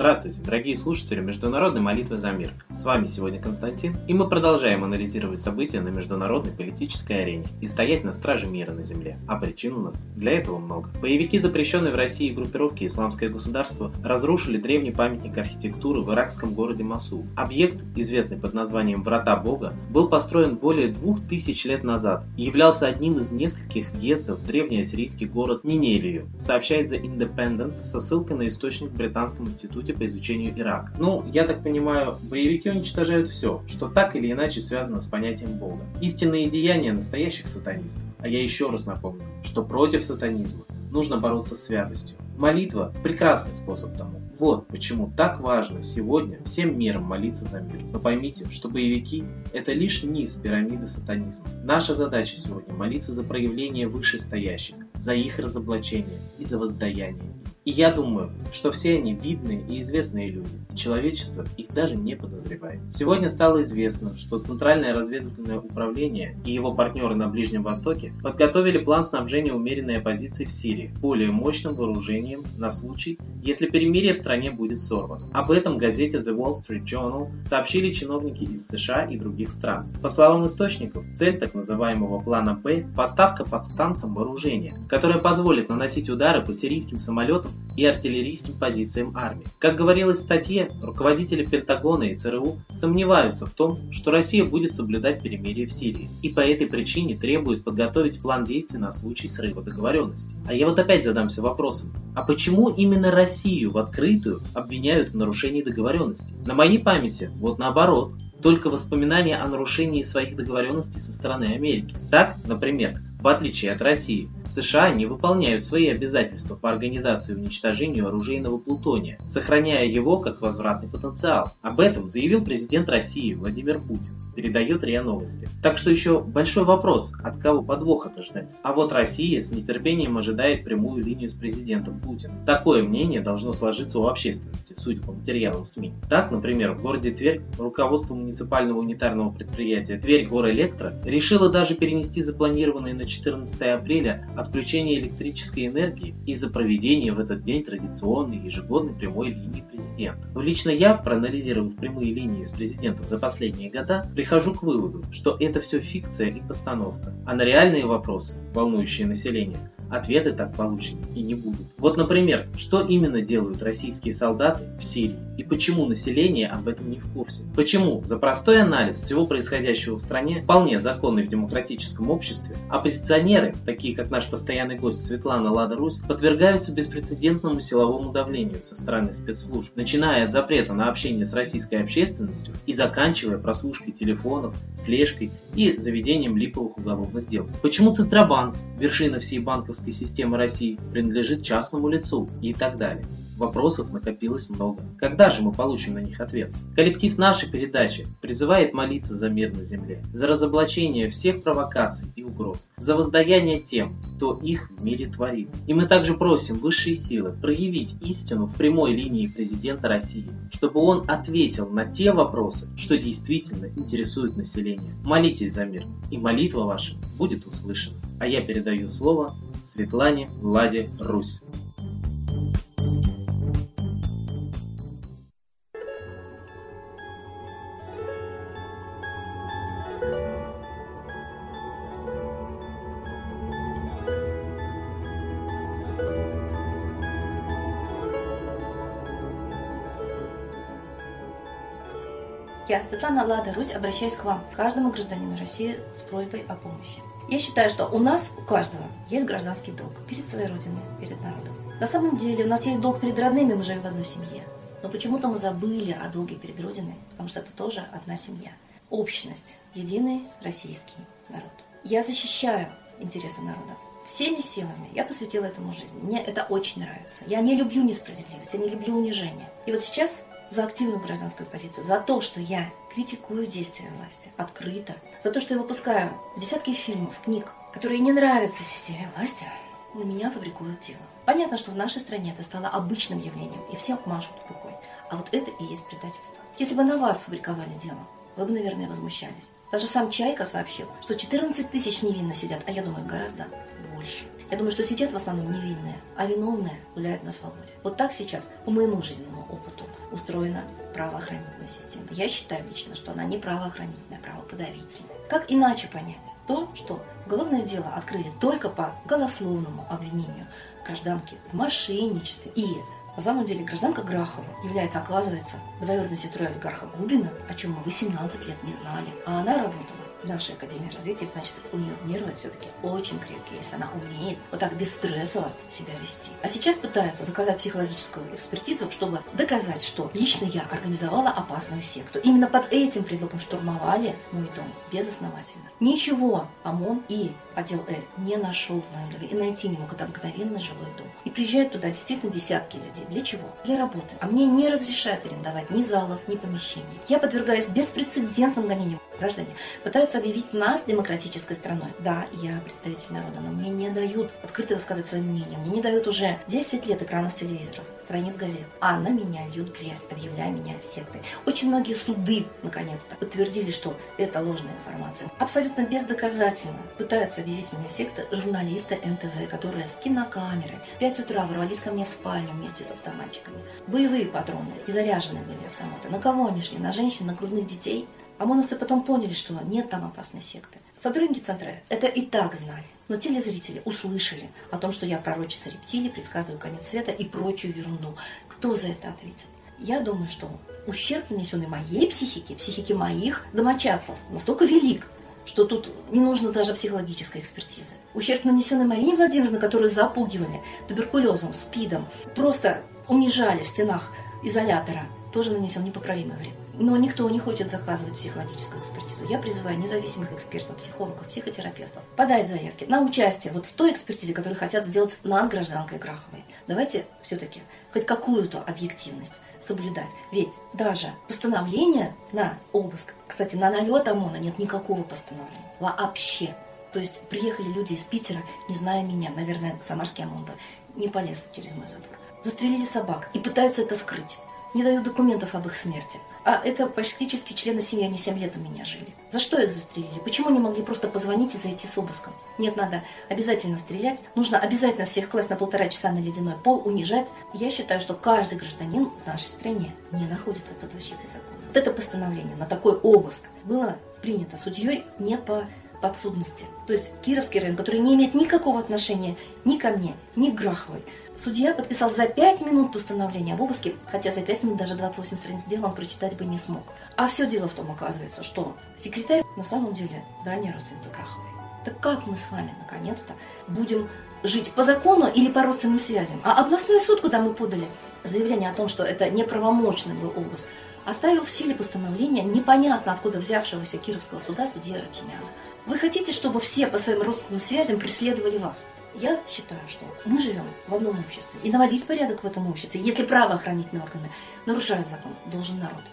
Здравствуйте, дорогие слушатели Международной молитвы за мир. С вами сегодня Константин, и мы продолжаем анализировать события на международной политической арене и стоять на страже мира на земле. А причин у нас для этого много. Боевики, запрещенные в России группировки «Исламское государство», разрушили древний памятник архитектуры в иракском городе Масул. Объект, известный под названием «Врата Бога», был построен более двух тысяч лет назад и являлся одним из нескольких въездов в древний ассирийский город Ниневию, сообщает The Independent со ссылкой на источник в Британском институте по изучению Ирака. Ну, я так понимаю, боевики уничтожают все, что так или иначе связано с понятием Бога. Истинные деяния настоящих сатанистов. А я еще раз напомню, что против сатанизма нужно бороться с святостью. Молитва – прекрасный способ тому. Вот почему так важно сегодня всем миром молиться за мир. Но поймите, что боевики – это лишь низ пирамиды сатанизма. Наша задача сегодня – молиться за проявление вышестоящих, за их разоблачение и за воздаяние. И я думаю, что все они видные и известные люди, человечество их даже не подозревает. Сегодня стало известно, что Центральное разведывательное управление и его партнеры на Ближнем Востоке подготовили план снабжения умеренной оппозиции в Сирии более мощным вооружением на случай, если перемирие в стране будет сорвано. Об этом газете The Wall Street Journal сообщили чиновники из США и других стран. По словам источников, цель так называемого плана Б – поставка повстанцам вооружения, которое позволит наносить удары по сирийским самолетам и артиллерийским позициям армии. Как говорилось в статье, руководители Пентагона и ЦРУ сомневаются в том, что Россия будет соблюдать перемирие в Сирии, и по этой причине требуют подготовить план действий на случай срыва договоренности. А я вот опять задамся вопросом, а почему именно Россию в открытую обвиняют в нарушении договоренности? На моей памяти, вот наоборот, только воспоминания о нарушении своих договоренностей со стороны Америки. Так, например, в отличие от России, США не выполняют свои обязательства по организации и уничтожению оружейного плутония, сохраняя его как возвратный потенциал. Об этом заявил президент России Владимир Путин, передает РИА Новости. Так что еще большой вопрос, от кого подвоха-то ждать. А вот Россия с нетерпением ожидает прямую линию с президентом Путиным. Такое мнение должно сложиться у общественности, судя по материалам СМИ. Так, например, в городе Тверь руководство муниципального унитарного предприятия Тверь Горэлектро решило даже перенести запланированные на 14 апреля отключение электрической энергии из-за проведения в этот день традиционной ежегодной прямой линии президента. Но лично я, проанализировав прямые линии с президентом за последние года, прихожу к выводу, что это все фикция и постановка. А на реальные вопросы, волнующие население, ответы так получены и не будут. Вот, например, что именно делают российские солдаты в Сирии и почему население об этом не в курсе? Почему за простой анализ всего происходящего в стране, вполне законный в демократическом обществе, оппозиционеры, такие как наш постоянный гость Светлана Лада Русь, подвергаются беспрецедентному силовому давлению со стороны спецслужб, начиная от запрета на общение с российской общественностью и заканчивая прослушкой телефонов, слежкой и заведением липовых уголовных дел? Почему Центробанк, вершина всей банковской банковской системы России принадлежит частному лицу и так далее. Вопросов накопилось много. Когда же мы получим на них ответ? Коллектив нашей передачи призывает молиться за мир на земле, за разоблачение всех провокаций и угроз, за воздаяние тем, кто их в мире творит. И мы также просим высшие силы проявить истину в прямой линии президента России, чтобы он ответил на те вопросы, что действительно интересуют население. Молитесь за мир, и молитва ваша будет услышана. А я передаю слово Светлане Ладе Русь. Я, Светлана Лада Русь, обращаюсь к вам, каждому гражданину России с просьбой о помощи. Я считаю, что у нас, у каждого, есть гражданский долг перед своей родиной, перед народом. На самом деле у нас есть долг перед родными, мы живем в одной семье. Но почему-то мы забыли о долге перед Родиной, потому что это тоже одна семья. Общность, единый российский народ. Я защищаю интересы народа. Всеми силами я посвятила этому жизнь. Мне это очень нравится. Я не люблю несправедливость, я не люблю унижение. И вот сейчас за активную гражданскую позицию, за то, что я критикую действия власти открыто, за то, что я выпускаю десятки фильмов, книг, которые не нравятся системе власти, на меня фабрикуют дело. Понятно, что в нашей стране это стало обычным явлением, и всем машут рукой. А вот это и есть предательство. Если бы на вас фабриковали дело, вы бы, наверное, возмущались. Даже сам Чайка сообщил, что 14 тысяч невинно сидят, а я думаю, гораздо больше. Я думаю, что сидят в основном невинные, а виновные гуляют на свободе. Вот так сейчас, по моему жизненному опыту, устроена правоохранительная система. Я считаю лично, что она не правоохранительная, а правоподавительная. Как иначе понять то, что уголовное дело открыли только по голословному обвинению гражданки в мошенничестве и на самом деле гражданка Грахова является, оказывается, двоюродной сестрой олигарха Губина, о чем мы 18 лет не знали. А она работала нашей Академии развития, значит, у нее нервы все-таки очень крепкие, если она умеет вот так бесстрессово себя вести. А сейчас пытаются заказать психологическую экспертизу, чтобы доказать, что лично я организовала опасную секту. Именно под этим предлогом штурмовали мой дом безосновательно. Ничего ОМОН и отдел Э не нашел в моем доме и найти не мог. Это обыкновенно жилой дом. И приезжают туда действительно десятки людей. Для чего? Для работы. А мне не разрешают арендовать ни залов, ни помещений. Я подвергаюсь беспрецедентным гонениям. Граждане пытаются объявить нас демократической страной. Да, я представитель народа, но мне не дают открыто высказать свое мнение. Мне не дают уже 10 лет экранов телевизоров, страниц газет. А на меня льют грязь, объявляя меня сектой. Очень многие суды, наконец-то, подтвердили, что это ложная информация. Абсолютно бездоказательно пытаются объявить меня сектой журналисты НТВ, которые с кинокамерой в 5 утра ворвались ко мне в спальню вместе с автоматчиками. Боевые патроны и заряженные были автоматы. На кого они шли? На женщин, на грудных детей? ОМОНовцы потом поняли, что нет там опасной секты. Сотрудники центра это и так знали. Но телезрители услышали о том, что я пророчица рептилий, предсказываю конец света и прочую ерунду. Кто за это ответит? Я думаю, что ущерб, нанесенный моей психике, психике моих домочадцев, настолько велик, что тут не нужно даже психологической экспертизы. Ущерб, нанесенный Марине Владимировне, которую запугивали туберкулезом, спидом, просто унижали в стенах изолятора, тоже нанесен непоправимый вред. Но никто не хочет заказывать психологическую экспертизу. Я призываю независимых экспертов, психологов, психотерапевтов подать заявки на участие вот в той экспертизе, которую хотят сделать над гражданкой Граховой. Давайте все-таки хоть какую-то объективность соблюдать. Ведь даже постановление на обыск, кстати, на налет ОМОНа нет никакого постановления. Вообще. То есть приехали люди из Питера, не зная меня, наверное, самарский ОМОН бы не полез через мой забор. Застрелили собак и пытаются это скрыть не дают документов об их смерти. А это практически члены семьи, они 7 лет у меня жили. За что их застрелили? Почему не могли просто позвонить и зайти с обыском? Нет, надо обязательно стрелять. Нужно обязательно всех класть на полтора часа на ледяной пол, унижать. Я считаю, что каждый гражданин в нашей стране не находится под защитой закона. Вот это постановление на такой обыск было принято судьей не по подсудности. То есть Кировский район, который не имеет никакого отношения ни ко мне, ни к Граховой. Судья подписал за 5 минут постановление об обыске, хотя за 5 минут даже 28 страниц дела он прочитать бы не смог. А все дело в том, оказывается, что секретарь на самом деле дальняя родственница Краховой. Так как мы с вами, наконец-то, будем жить по закону или по родственным связям? А областной суд, куда мы подали заявление о том, что это неправомочный был обыск, оставил в силе постановления непонятно откуда взявшегося Кировского суда судья Рутиняна. Вы хотите, чтобы все по своим родственным связям преследовали вас? Я считаю, что мы живем в одном обществе. И наводить порядок в этом обществе, если правоохранительные органы нарушают закон, должен народ,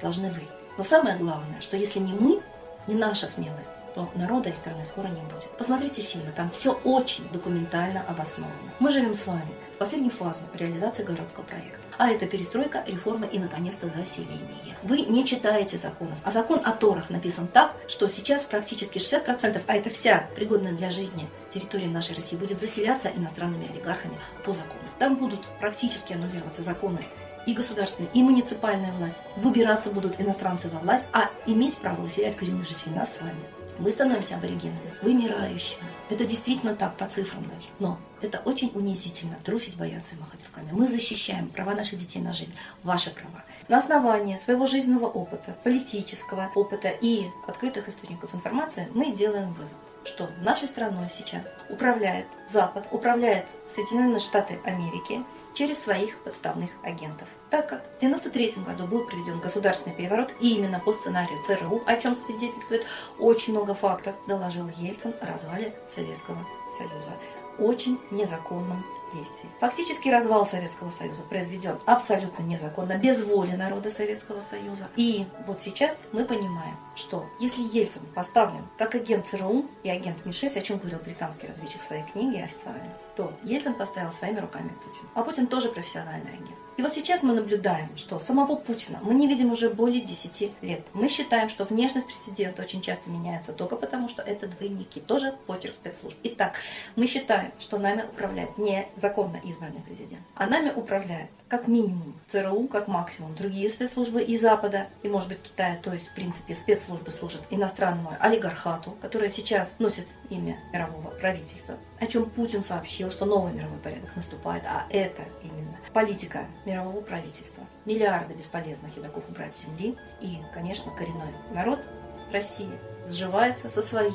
должны вы. Но самое главное, что если не мы, не наша смелость, то народа и страны скоро не будет. Посмотрите фильмы, там все очень документально обосновано. Мы живем с вами в последнюю фазу реализации городского проекта. А это перестройка, реформа и, наконец-то, заселение. Вы не читаете законов. А закон о Торах написан так, что сейчас практически 60%, а это вся пригодная для жизни территория нашей России, будет заселяться иностранными олигархами по закону. Там будут практически аннулироваться законы и государственная, и муниципальная власть. Выбираться будут иностранцы во власть, а иметь право выселять коренных жителей нас с вами. Мы становимся аборигенами, вымирающими. Это действительно так, по цифрам даже. Но это очень унизительно, трусить, бояться и махать руками. Мы защищаем права наших детей на жизнь, ваши права. На основании своего жизненного опыта, политического опыта и открытых источников информации мы делаем вывод что нашей страной сейчас управляет Запад, управляет Соединенные Штаты Америки через своих подставных агентов. Так как в 1993 году был проведен государственный переворот и именно по сценарию ЦРУ, о чем свидетельствует очень много фактов, доложил Ельцин о развале Советского Союза. Очень незаконном действий. Фактически развал Советского Союза произведен абсолютно незаконно, без воли народа Советского Союза. И вот сейчас мы понимаем, что если Ельцин поставлен как агент ЦРУ и агент МИ-6, о чем говорил британский разведчик в своей книге официально, то Ельцин поставил своими руками Путин. А Путин тоже профессиональный агент. И вот сейчас мы наблюдаем, что самого Путина мы не видим уже более 10 лет. Мы считаем, что внешность президента очень часто меняется только потому, что это двойники, тоже почерк спецслужб. Итак, мы считаем, что нами управляет не законно избранный президент, а нами управляет как минимум ЦРУ, как максимум другие спецслужбы и Запада, и, может быть, Китая, то есть, в принципе, спецслужбы служат иностранному олигархату, которое сейчас носит имя мирового правительства, о чем Путин сообщил, что новый мировой порядок наступает, а это именно политика мирового правительства. Миллиарды бесполезных едоков убрать с земли, и, конечно, коренной народ России сживается со своей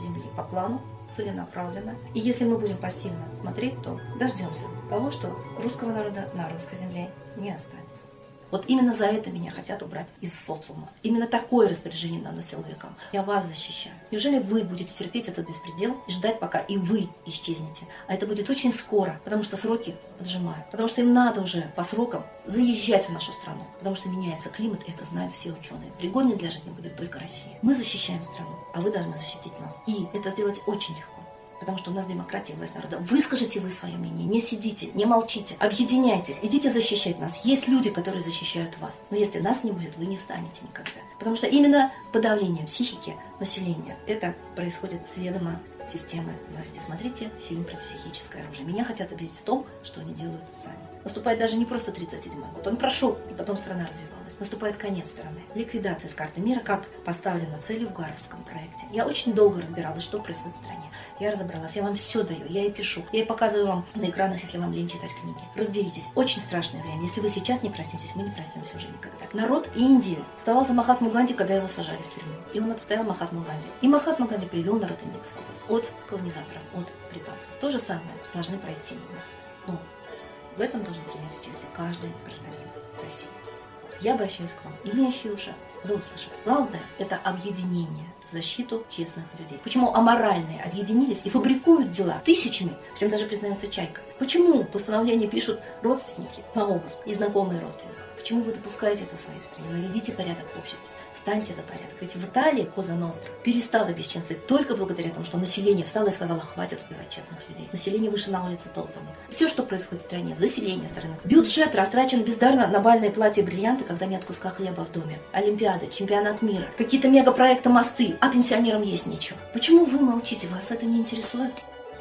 земли по плану целенаправленно. И если мы будем пассивно смотреть, то дождемся того, что русского народа на русской земле не останется. Вот именно за это меня хотят убрать из социума. Именно такое распоряжение дано силовикам. Я вас защищаю. Неужели вы будете терпеть этот беспредел и ждать, пока и вы исчезнете? А это будет очень скоро, потому что сроки поджимают. Потому что им надо уже по срокам заезжать в нашу страну. Потому что меняется климат, это знают все ученые. Пригодной для жизни будет только Россия. Мы защищаем страну, а вы должны защитить нас. И это сделать очень легко потому что у нас демократия, власть народа. Выскажите вы свое мнение, не сидите, не молчите, объединяйтесь, идите защищать нас. Есть люди, которые защищают вас, но если нас не будет, вы не встанете никогда. Потому что именно подавление психики населения, это происходит с ведома системы власти. Смотрите фильм про психическое оружие. Меня хотят убедить в том, что они делают сами. Наступает даже не просто 37-й год, он прошел, и потом страна развивалась. Наступает конец страны. Ликвидация с карты мира, как поставлена целью в Гарвардском проекте. Я очень долго разбиралась, что происходит в стране. Я разобралась, я вам все даю, я и пишу. Я и показываю вам на экранах, если вам лень читать книги. Разберитесь. Очень страшное время. Если вы сейчас не проснетесь, мы не проснемся уже никогда. Народ Индии вставал за Махатму Ганди, когда его сажали в тюрьму. И он отстоял Махатму Ганди. И Махатма Ганди привел народ Индии к свободе. От колонизаторов, от британцев. То же самое должны пройти. Но в этом должен принять участие каждый гражданин России. Я обращаюсь к вам, имеющие уши, вы услышали. Главное – это объединение в защиту честных людей. Почему аморальные объединились и фабрикуют дела тысячами, в чем даже признается Чайка? Почему постановление пишут родственники на обыск и знакомые родственников? Почему вы допускаете это в своей стране? Наведите порядок в обществе. Встаньте за порядок. Ведь в Италии Коза Ностра перестала бесчинствовать только благодаря тому, что население встало и сказало, хватит убивать честных людей. Население вышло на улицы толпами. Все, что происходит в стране, заселение страны. Бюджет растрачен бездарно на бальные платья и бриллианты, когда нет куска хлеба в доме. Олимпиады, чемпионат мира, какие-то мегапроекты мосты, а пенсионерам есть нечего. Почему вы молчите? Вас это не интересует?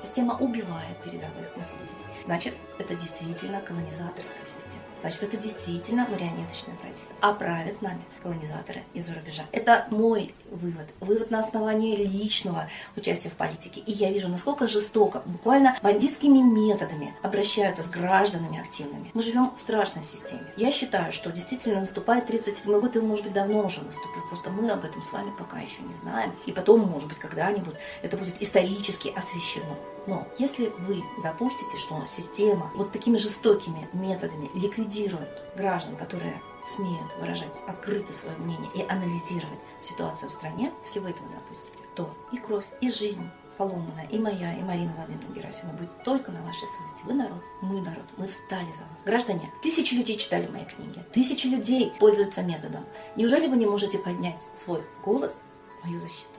Система убивает передовых наследий. Значит, это действительно колонизаторская система. Значит, это действительно марионеточное правительство. А правят нами колонизаторы из-за рубежа. Это мой вывод. Вывод на основании личного участия в политике. И я вижу, насколько жестоко, буквально бандитскими методами обращаются с гражданами активными. Мы живем в страшной системе. Я считаю, что действительно наступает 37 год, и он, может быть, давно уже наступил. Просто мы об этом с вами пока еще не знаем. И потом, может быть, когда-нибудь это будет исторически освещено. Но если вы допустите, что система вот такими жестокими методами ликвидирует граждан, которые смеют выражать открыто свое мнение и анализировать ситуацию в стране, если вы этого допустите, то и кровь, и жизнь поломанная, и моя, и Марина Владимировна Герасимова будет только на вашей совести. Вы народ, мы народ, мы встали за вас. Граждане, тысячи людей читали мои книги, тысячи людей пользуются методом. Неужели вы не можете поднять свой голос мою защиту?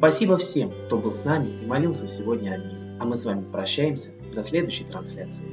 Спасибо всем, кто был с нами и молился сегодня о мире. А мы с вами прощаемся до следующей трансляции.